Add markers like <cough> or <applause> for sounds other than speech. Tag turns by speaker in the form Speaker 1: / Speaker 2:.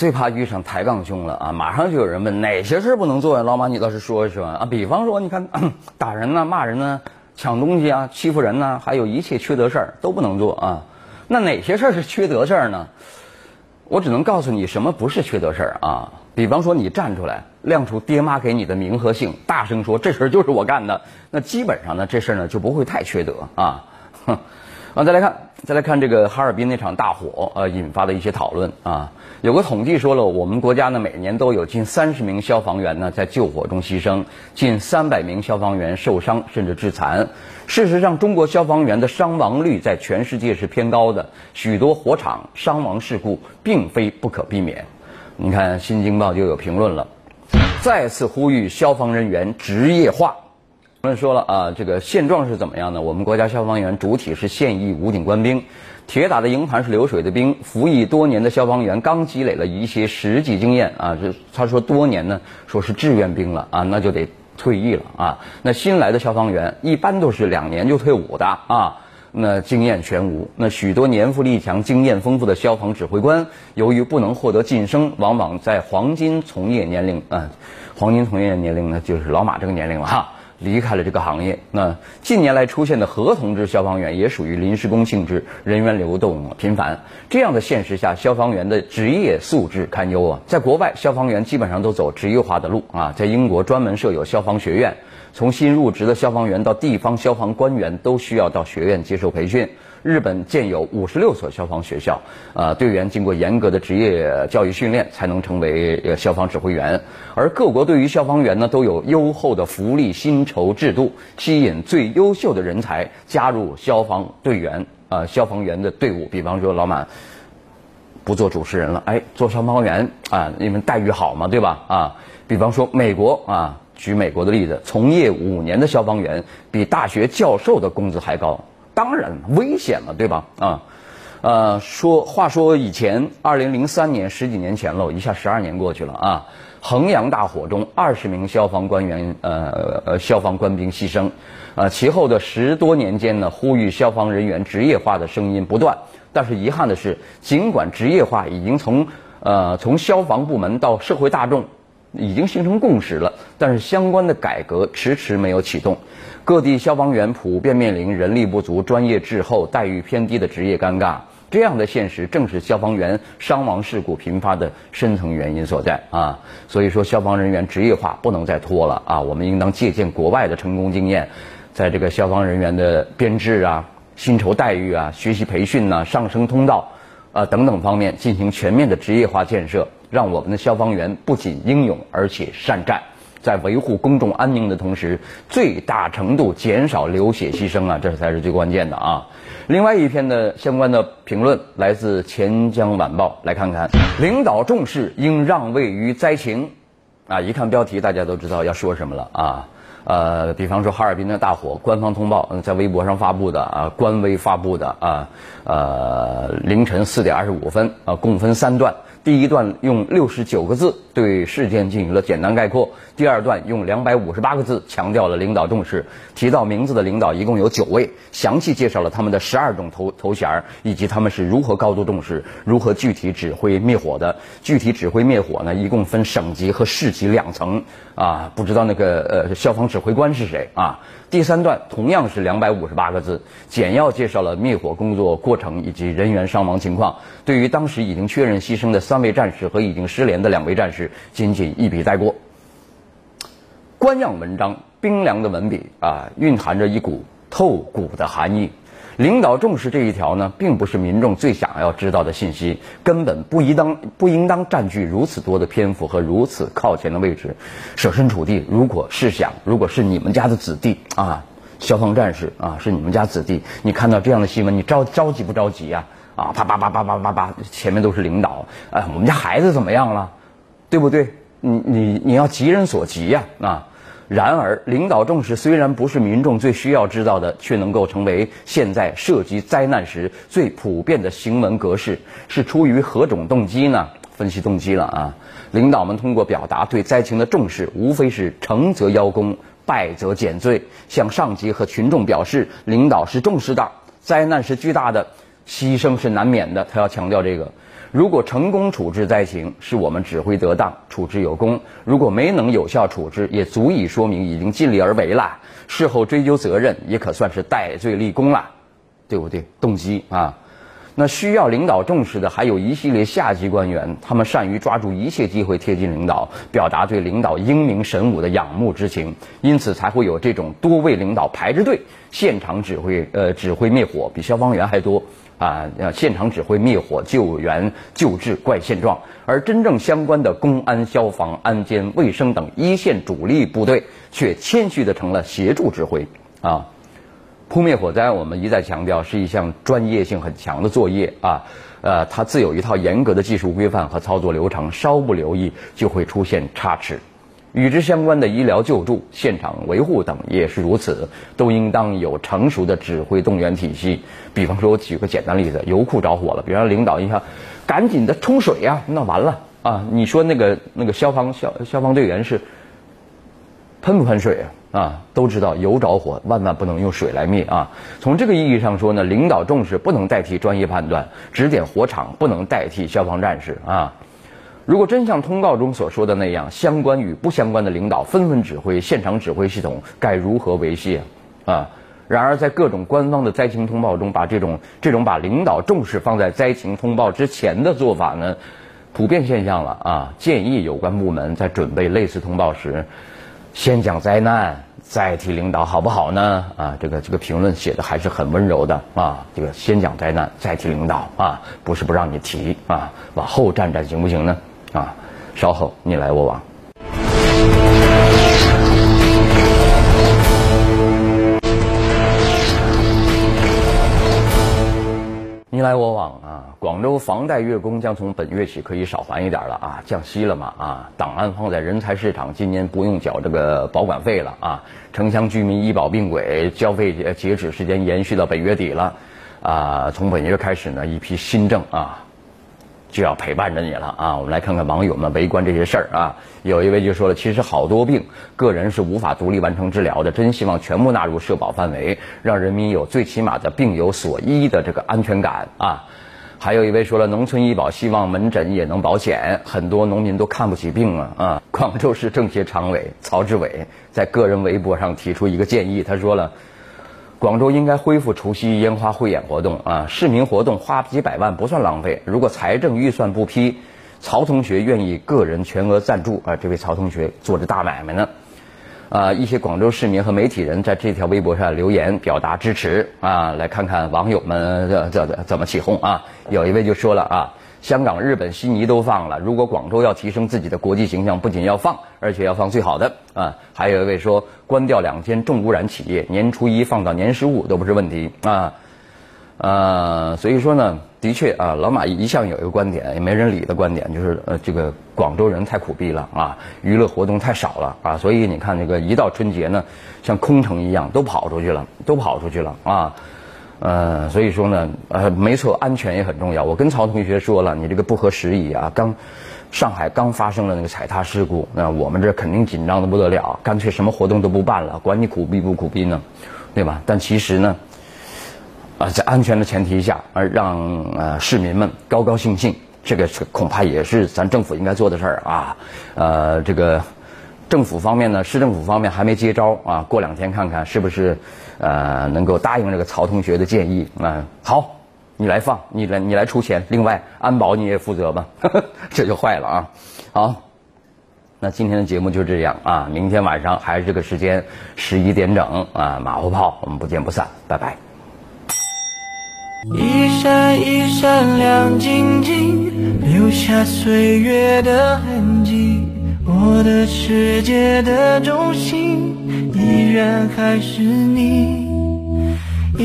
Speaker 1: 最怕遇上抬杠兄了啊！马上就有人问哪些事不能做呀？老马，你倒是说一说啊！比方说，你看 <clears throat> 打人呢、骂人呢、抢东西啊、欺负人呢，还有一切缺德事儿都不能做啊。那哪些事儿是缺德事儿呢？我只能告诉你什么不是缺德事儿啊。比方说，你站出来亮出爹妈给你的名和姓，大声说这事儿就是我干的，那基本上呢，这事儿呢就不会太缺德啊。哼。<laughs> 啊，再来看，再来看这个哈尔滨那场大火，呃，引发的一些讨论啊。有个统计说了，我们国家呢每年都有近三十名消防员呢在救火中牺牲，近三百名消防员受伤甚至致残。事实上，中国消防员的伤亡率在全世界是偏高的，许多火场伤亡事故并非不可避免。你看，《新京报》就有评论了，再次呼吁消防人员职业化。我们说了啊，这个现状是怎么样呢？我们国家消防员主体是现役武警官兵，铁打的营盘是流水的兵。服役多年的消防员刚积累了一些实际经验啊，这他说多年呢，说是志愿兵了啊，那就得退役了啊。那新来的消防员一般都是两年就退伍的啊，那经验全无。那许多年富力强、经验丰富的消防指挥官，由于不能获得晋升，往往在黄金从业年龄啊，黄金从业年龄呢，就是老马这个年龄了哈。离开了这个行业。那近年来出现的合同制消防员也属于临时工性质，人员流动频繁。这样的现实下，消防员的职业素质堪忧啊！在国外，消防员基本上都走职业化的路啊。在英国，专门设有消防学院，从新入职的消防员到地方消防官员，都需要到学院接受培训。日本建有五十六所消防学校，呃，队员经过严格的职业教育训练，才能成为消防指挥员。而各国对于消防员呢，都有优厚的福利薪酬制度，吸引最优秀的人才加入消防队员啊，消防员的队伍。比方说，老马不做主持人了，哎，做消防员啊，因为待遇好嘛，对吧？啊，比方说美国啊，举美国的例子，从业五年的消防员比大学教授的工资还高。当然危险了，对吧？啊，呃，说话说以前，二零零三年十几年前了，一下十二年过去了啊。衡阳大火中，二十名消防官员呃呃消防官兵牺牲，呃，其后的十多年间呢，呼吁消防人员职业化的声音不断。但是遗憾的是，尽管职业化已经从呃从消防部门到社会大众。已经形成共识了，但是相关的改革迟迟没有启动，各地消防员普遍面临人力不足、专业滞后、待遇偏低的职业尴尬。这样的现实正是消防员伤亡事故频发的深层原因所在啊！所以说，消防人员职业化不能再拖了啊！我们应当借鉴国外的成功经验，在这个消防人员的编制啊、薪酬待遇啊、学习培训呐、上升通道啊等等方面进行全面的职业化建设。让我们的消防员不仅英勇，而且善战，在维护公众安宁的同时，最大程度减少流血牺牲啊，这才是最关键的啊。另外一篇的相关的评论来自《钱江晚报》，来看看，领导重视应让位于灾情，啊，一看标题大家都知道要说什么了啊。呃，比方说哈尔滨的大火，官方通报在微博上发布的啊，官微发布的啊，呃，凌晨四点二十五分啊，共分三段。第一段用六十九个字对事件进行了简单概括，第二段用两百五十八个字强调了领导重视，提到名字的领导一共有九位，详细介绍了他们的十二种头头衔儿以及他们是如何高度重视、如何具体指挥灭火的。具体指挥灭火呢，一共分省级和市级两层啊，不知道那个呃消防指挥官是谁啊？第三段同样是两百五十八个字，简要介绍了灭火工作过程以及人员伤亡情况。对于当时已经确认牺牲的三位战士和已经失联的两位战士，仅仅一笔带过。官样文章，冰凉的文笔啊，蕴含着一股透骨的寒意。领导重视这一条呢，并不是民众最想要知道的信息，根本不应当不应当占据如此多的篇幅和如此靠前的位置。设身处地，如果试想，如果是你们家的子弟啊，消防战士啊，是你们家子弟，你看到这样的新闻，你着着急不着急呀？啊，啊啪啪啪啪啪啪啪，前面都是领导，哎，我们家孩子怎么样了？对不对？你你你要急人所急呀啊！然而，领导重视虽然不是民众最需要知道的，却能够成为现在涉及灾难时最普遍的行文格式。是出于何种动机呢？分析动机了啊！领导们通过表达对灾情的重视，无非是成则邀功，败则减罪，向上级和群众表示领导是重视的，灾难是巨大的，牺牲是难免的，他要强调这个。如果成功处置灾情，是我们指挥得当，处置有功；如果没能有效处置，也足以说明已经尽力而为了。事后追究责任，也可算是戴罪立功了，对不对？动机啊。那需要领导重视的，还有一系列下级官员，他们善于抓住一切机会贴近领导，表达对领导英明神武的仰慕之情，因此才会有这种多位领导排着队现场指挥，呃，指挥灭火，比消防员还多啊！现场指挥灭火、救援、救治怪现状，而真正相关的公安、消防、安监、卫生等一线主力部队，却谦虚的成了协助指挥啊。扑灭火灾，我们一再强调是一项专业性很强的作业啊，呃，它自有一套严格的技术规范和操作流程，稍不留意就会出现差池。与之相关的医疗救助、现场维护等也是如此，都应当有成熟的指挥动员体系。比方说，我举个简单例子，油库着火了，比方领导一下，赶紧的冲水呀，那完了啊！你说那个那个消防消消防队员是喷不喷水啊？啊，都知道油着火，万万不能用水来灭啊！从这个意义上说呢，领导重视不能代替专业判断，指点火场不能代替消防战士啊！如果真像通告中所说的那样，相关与不相关的领导纷纷指挥，现场指挥系统该如何维系啊？然而，在各种官方的灾情通报中，把这种这种把领导重视放在灾情通报之前的做法呢，普遍现象了啊！建议有关部门在准备类似通报时。先讲灾难，再提领导，好不好呢？啊，这个这个评论写的还是很温柔的啊。这个先讲灾难，再提领导啊，不是不让你提啊，往后站站行不行呢？啊，稍后你来我往。你来我往啊！广州房贷月供将从本月起可以少还一点了啊，降息了嘛啊！档案放在人才市场，今年不用缴这个保管费了啊！城乡居民医保并轨交费截止时间延续到本月底了啊！从本月开始呢，一批新政啊。就要陪伴着你了啊！我们来看看网友们围观这些事儿啊。有一位就说了，其实好多病，个人是无法独立完成治疗的，真希望全部纳入社保范围，让人民有最起码的病有所医的这个安全感啊。还有一位说了，农村医保希望门诊也能保险，很多农民都看不起病啊啊！<laughs> 广州市政协常委曹志伟在个人微博上提出一个建议，他说了。广州应该恢复除夕烟花汇演活动啊！市民活动花几百万不算浪费。如果财政预算不批，曹同学愿意个人全额赞助啊！这位曹同学做着大买卖呢。啊，一些广州市民和媒体人在这条微博上留言表达支持啊！来看看网友们怎怎怎么起哄啊！有一位就说了啊。香港、日本、悉尼都放了。如果广州要提升自己的国际形象，不仅要放，而且要放最好的啊！还有一位说，关掉两天重污染企业，年初一放到年十五都不是问题啊！呃，所以说呢，的确啊，老马一向有一个观点，也没人理的观点，就是呃，这个广州人太苦逼了啊，娱乐活动太少了啊，所以你看这个一到春节呢，像空城一样都跑出去了，都跑出去了啊！呃，所以说呢，呃，没错，安全也很重要。我跟曹同学说了，你这个不合时宜啊。刚，上海刚发生了那个踩踏事故，那我们这肯定紧张的不得了，干脆什么活动都不办了，管你苦逼不苦逼呢，对吧？但其实呢，啊，在安全的前提下，而让呃市民们高高兴兴，这个恐怕也是咱政府应该做的事儿啊。呃，这个。政府方面呢，市政府方面还没接招啊，过两天看看是不是，呃，能够答应这个曹同学的建议啊。好，你来放，你来你来出钱，另外安保你也负责吧，<laughs> 这就坏了啊。好，那今天的节目就这样啊，明天晚上还是这个时间，十一点整啊，马后炮，我们不见不散，拜拜。一闪一闪亮晶晶，留下岁月的痕迹。我的世界的中心，依然还是你。